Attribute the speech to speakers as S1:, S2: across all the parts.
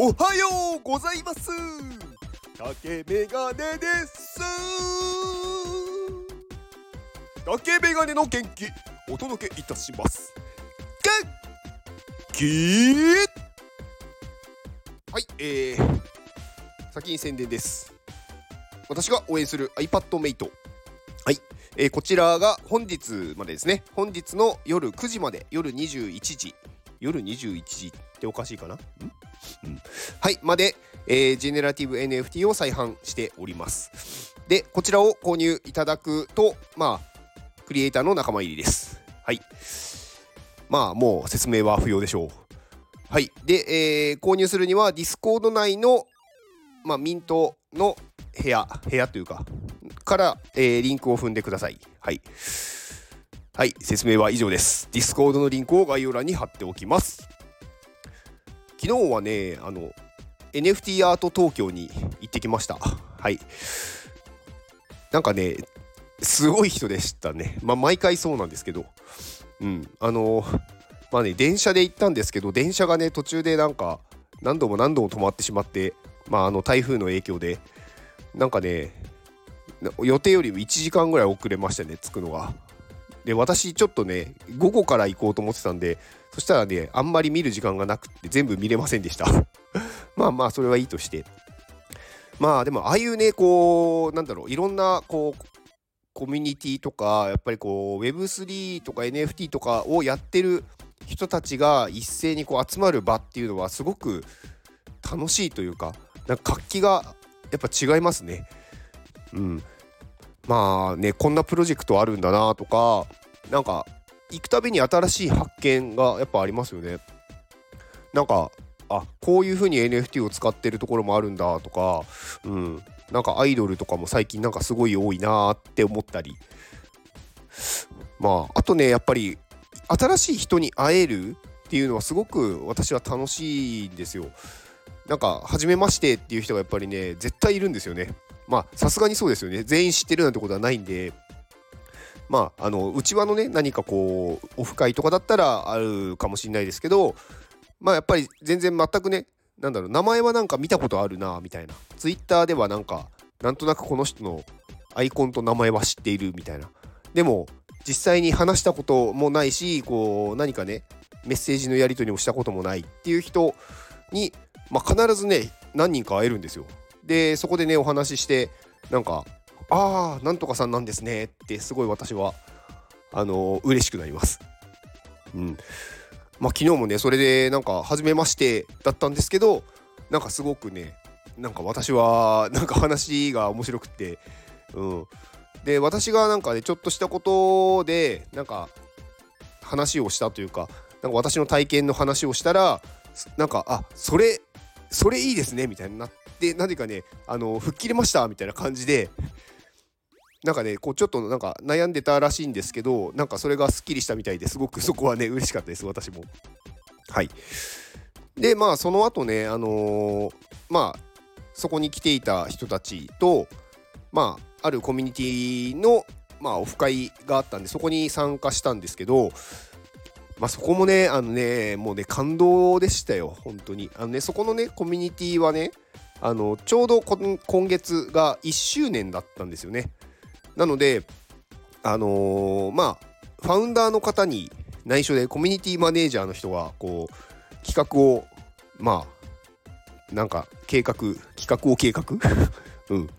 S1: おはようございます。竹メガネです。竹メガネの元気お届けいたします。元気？はいえー、先に宣伝です。私が応援する iPad メイトはい、えー、こちらが本日までですね。本日の夜9時まで夜21時。夜21時っておかしいかな？うん、はいまで、えー、ジェネラティブ NFT を再販しております。でこちらを購入いただくとまあクリエイターの仲間入りです。はい。まあもう説明は不要でしょう。はい。で、えー、購入するにはディスコード内のまあミントの部屋部屋というかから、えー、リンクを踏んでください。はい。はい、説明は以上です。ディスコードのリンクを概要欄に貼っておきます。昨日はね、あの、NFT アート東京に行ってきました。はい。なんかね、すごい人でしたね。まあ、毎回そうなんですけど。うん。あの、まあね、電車で行ったんですけど、電車がね、途中でなんか、何度も何度も止まってしまって、まあ、あの、台風の影響で、なんかね、予定よりも1時間ぐらい遅れましたね、着くのが。で私ちょっとね午後から行こうと思ってたんでそしたらねあんまり見る時間がなくて全部見れませんでした。まあまあそれはいいとして。まあでもああいうねこうなんだろういろんなこうコミュニティとかやっぱりこう Web3 とか NFT とかをやってる人たちが一斉にこう集まる場っていうのはすごく楽しいというかなんか活気がやっぱ違いますね。うん、まあねこんなプロジェクトあるんだなとかなんか行くたびに新しい発見がやっぱありますよね。なんかあこういう風に NFT を使ってるところもあるんだとか、うん、なんかアイドルとかも最近なんかすごい多いなって思ったりまああとねやっぱり新しい人に会えるっていうのはすごく私は楽しいんですよ。なんか初めましてっていう人がやっぱりね絶対いるんですよね。まあさすがにそうですよね。全員知ってるなんてことはないんで。まああの内輪のね何かこうオフ会とかだったらあるかもしれないですけどまあやっぱり全然全くねなんだろう名前はなんか見たことあるなみたいな。ツイッターではなんかなんとなくこの人のアイコンと名前は知っているみたいな。でも実際に話したこともないしこう何かねメッセージのやり取りもしたこともないっていう人に、まあ、必ずね何人か会えるんですよ。でそこでねお話ししてなんか「ああなんとかさんなんですね」ってすごい私はあのー、嬉しくなります。うんまあ、昨日もねそれでなんか初めましてだったんですけどなんかすごくねなんか私はなんか話が面白くってうんで私がなんかねちょっとしたことでなんか話をしたというかなんか私の体験の話をしたらなんかあそれそれいいですねみたいになって何かねあの吹っ切れましたみたいな感じでなんかねこうちょっとなんか悩んでたらしいんですけどなんかそれがすっきりしたみたいですごくそこはね嬉しかったです私も。はい。でまあその後ねあのー、まあそこに来ていた人たちとまああるコミュニティのまあオフ会があったんでそこに参加したんですけどまあ、そこもね、あのね、もうね、感動でしたよ、本当に。あのね、そこのね、コミュニティはね、あのちょうど今月が1周年だったんですよね。なので、あのー、まあ、ファウンダーの方に内緒でコミュニティマネージャーの人が、こう、企画を、まあ、なんか、計画、企画を計画？うん。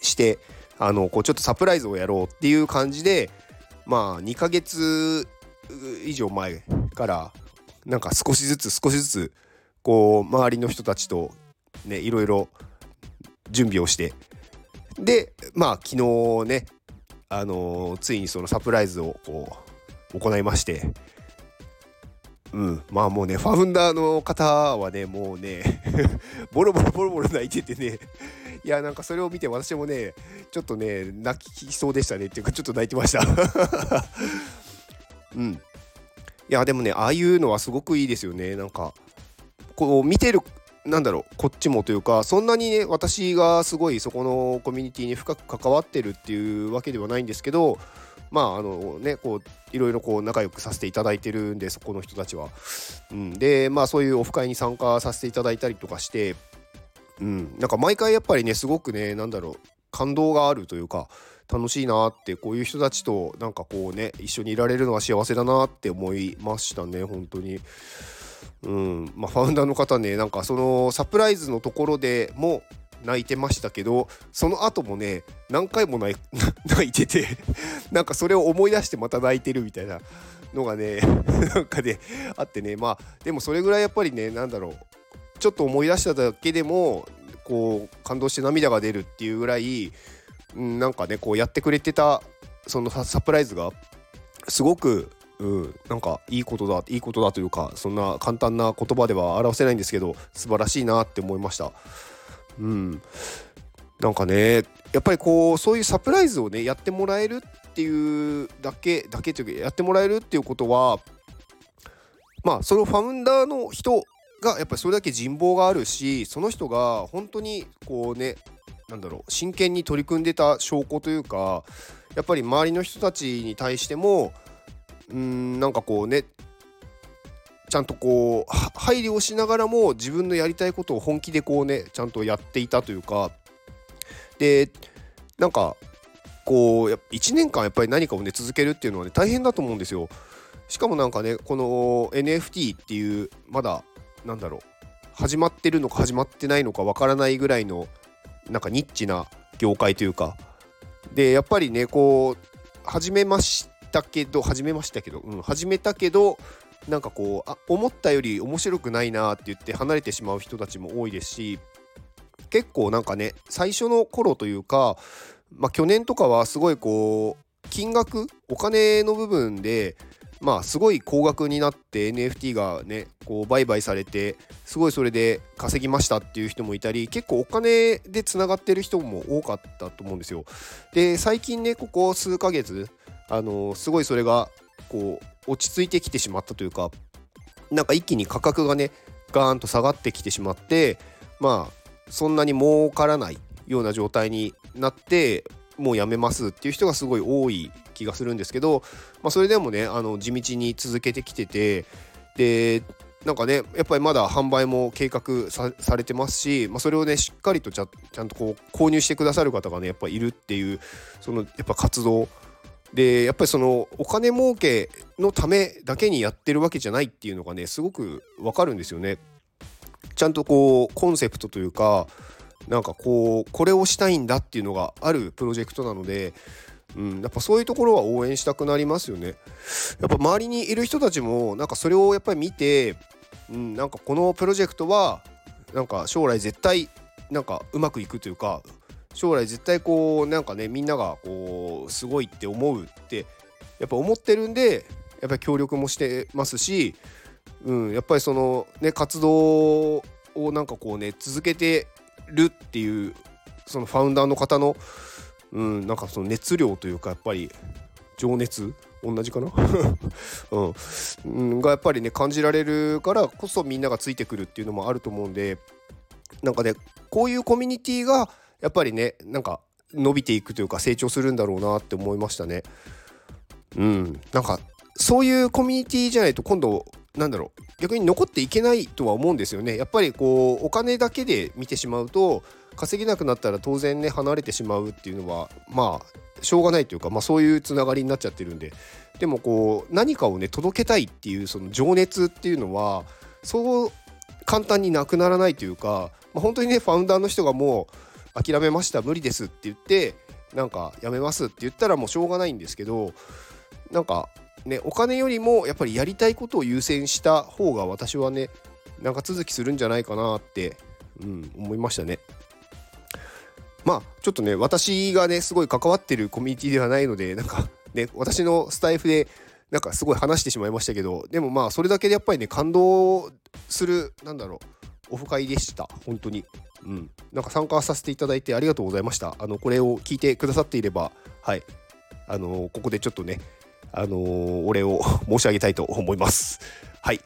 S1: して、あの、こう、ちょっとサプライズをやろうっていう感じで、まあ、2ヶ月以上前からなんか少しずつ少しずつこう周りの人たちとねいろいろ準備をしてでまあ昨日ねあのー、ついにそのサプライズをこう行いましてうんまあもうねファウンダーの方はねもうね ボロボロボロボロ泣いててねいやなんかそれを見て私もねちょっとね泣きそうでしたねっていうかちょっと泣いてました。うん。いや、でもね、ああいうのはすごくいいですよね。なんか、こう、見てる、なんだろう、こっちもというか、そんなにね、私がすごいそこのコミュニティに深く関わってるっていうわけではないんですけど、まあ、あのね、こう、いろいろこう仲良くさせていただいてるんでそこの人たちは。うん、でまあそういうオフ会に参加させていただいたりとかして、うん、なんか毎回やっぱりねすごくね何だろう感動があるというか楽しいなってこういう人たちとなんかこうね一緒にいられるのは幸せだなって思いましたね本当に。うん。まあ、ファウンダーの方ねなんかそのサプライズのところでも泣いてましたけどその後もね何回も泣い てて なんかそれを思い出してまた泣いてるみたいなのがね なんかねあってね。まあでもそれぐらいやっぱりね何だろう。ちょっと思い出しただけでもこう感動して涙が出るっていうぐらい、なんかねこうやってくれてたそのサプライズがすごくうん、なんかいいことだいいことだというかそんな簡単な言葉では表せないんですけど素晴らしいなって思いました。うん、なんかねやっぱりこうそういうサプライズをねやってもらえるっていうだけだけというかやってもらえるっていうことはまあそのファウンダーの人がやっぱりそれだけ人望があるしその人が本当にこうねなんだろう真剣に取り組んでた証拠というかやっぱり周りの人たちに対してもうんなんかこうねちゃんとこう配慮をしながらも自分のやりたいことを本気でこうねちゃんとやっていたというかでなんかこう1年間やっぱり何かをね続けるっていうのはね大変だと思うんですよ。しかもなんかねこの NFT っていうまだなんだろう始まってるのか始まってないのかわからないぐらいのなんかニッチな業界というか。でやっぱりねこう始めましたけど始めましたけど、うん、始めたけどなんかこうあ思ったより面白くないなって言って離れてしまう人たちも多いですし結構なんかね最初の頃というか、まあ、去年とかはすごいこう金額お金の部分でまあすごい高額になって NFT がねこう売買されてすごいそれで稼ぎましたっていう人もいたり結構お金でつながってる人も多かったと思うんですよ。で最近ねここ数ヶ月あのすごいそれがこう落ち着いてきてしまったというかなんか一気に価格がねガーンと下がってきてしまってまあそんなに儲からないような状態になってもうやめますっていう人がすごい多い気がするんですけど、まあ、それでもねあの地道に続けてきててでなんかねやっぱりまだ販売も計画されてますし、まあ、それをねしっかりとちゃちゃんとこう購入してくださる方がねやっぱいるっていうそのやっぱ活動でやっぱりそのお金儲けのためだけにやってるわけじゃないっていうのがねすごくわかるんですよね。ちゃんとこうコンセプトというかなんかこうこれをしたいんだっていうのがあるプロジェクトなので、うん、やっぱそういうところは応援したくなりますよね。やっぱ周りにいる人たちもなんかそれをやっぱり見て、うん、なんかこのプロジェクトはなんか将来絶対なんかうまくいくというか将来絶対こうなんかねみんながこうすごいって思うってやっぱ思ってるんでやっぱり協力もしてますし、うん、やっぱりそのね活動をなんかこうね続けてるっていうそのファウンダーの方の、うん、なんかその熱量というかやっぱり情熱同じかな、うん、がやっぱりね感じられるからこそみんながついてくるっていうのもあると思うんでなんかねこういうコミュニティがやっぱりねなんか伸びていくというか成長するんだろうなって思いましたね。うん、なんかそういうコミュニティじゃないと今度なんだろう逆に残っていけないとは思うんですよね。やっぱりこうお金だけで見てしまうと稼げなくなったら当然ね離れてしまうっていうのはまあしょうがないというか、まあ、そういうつながりになっちゃってるんででもこう何かをね届けたいっていうその情熱っていうのはそう簡単になくならないというか、まあ、本当にねファウンダーの人がもう諦めました無理ですって言ってなんかやめますって言ったらもうしょうがないんですけどなんかねお金よりもやっぱりやりたいことを優先した方が私はね長続きするんじゃないかなって、うん、思いましたね。まあちょっとね私がねすごい関わってるコミュニティではないのでなんかね私のスタイフでなんかすごい話してしまいましたけどでもまあそれだけでやっぱりね感動するなんだろうオフ会でした。本当に。うん。なんか参加させていただいてありがとうございました。あのこれを聞いてくださっていればはい。あのここでちょっとねあのお礼を申し上げたいと思います。はい。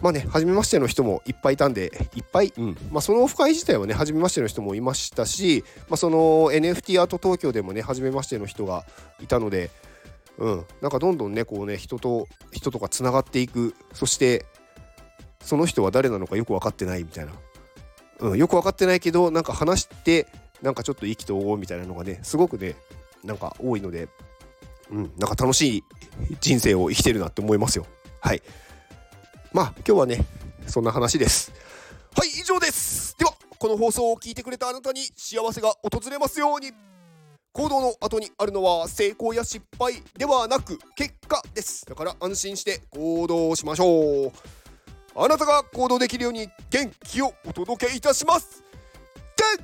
S1: まあね、初めましての人もいっぱいいたんで、いっぱい、うん。まあ、そのオフ会自体はね、初めましての人もいましたし、まあ、その NFT アート東京でもね、初めましての人がいたので、うん。なんかどんどんねこうね人と人とかつながっていく。そしてその人は誰なのかよく分かってないみたいな、うん、よく分かってないけどなんか話してなんかちょっと意気投合みたいなのがねすごくねなんか多いので、うん、なんか楽しい人生を生きてるなって思いますよ。はい。まあ今日はねそんな話です。はい以上です。ではこの放送を聞いてくれたあなたに幸せが訪れますように。行動の後にあるのは成功や失敗ではなく結果です。だから安心して行動しましょう。あなたが行動できるように元気をお届けいたします。元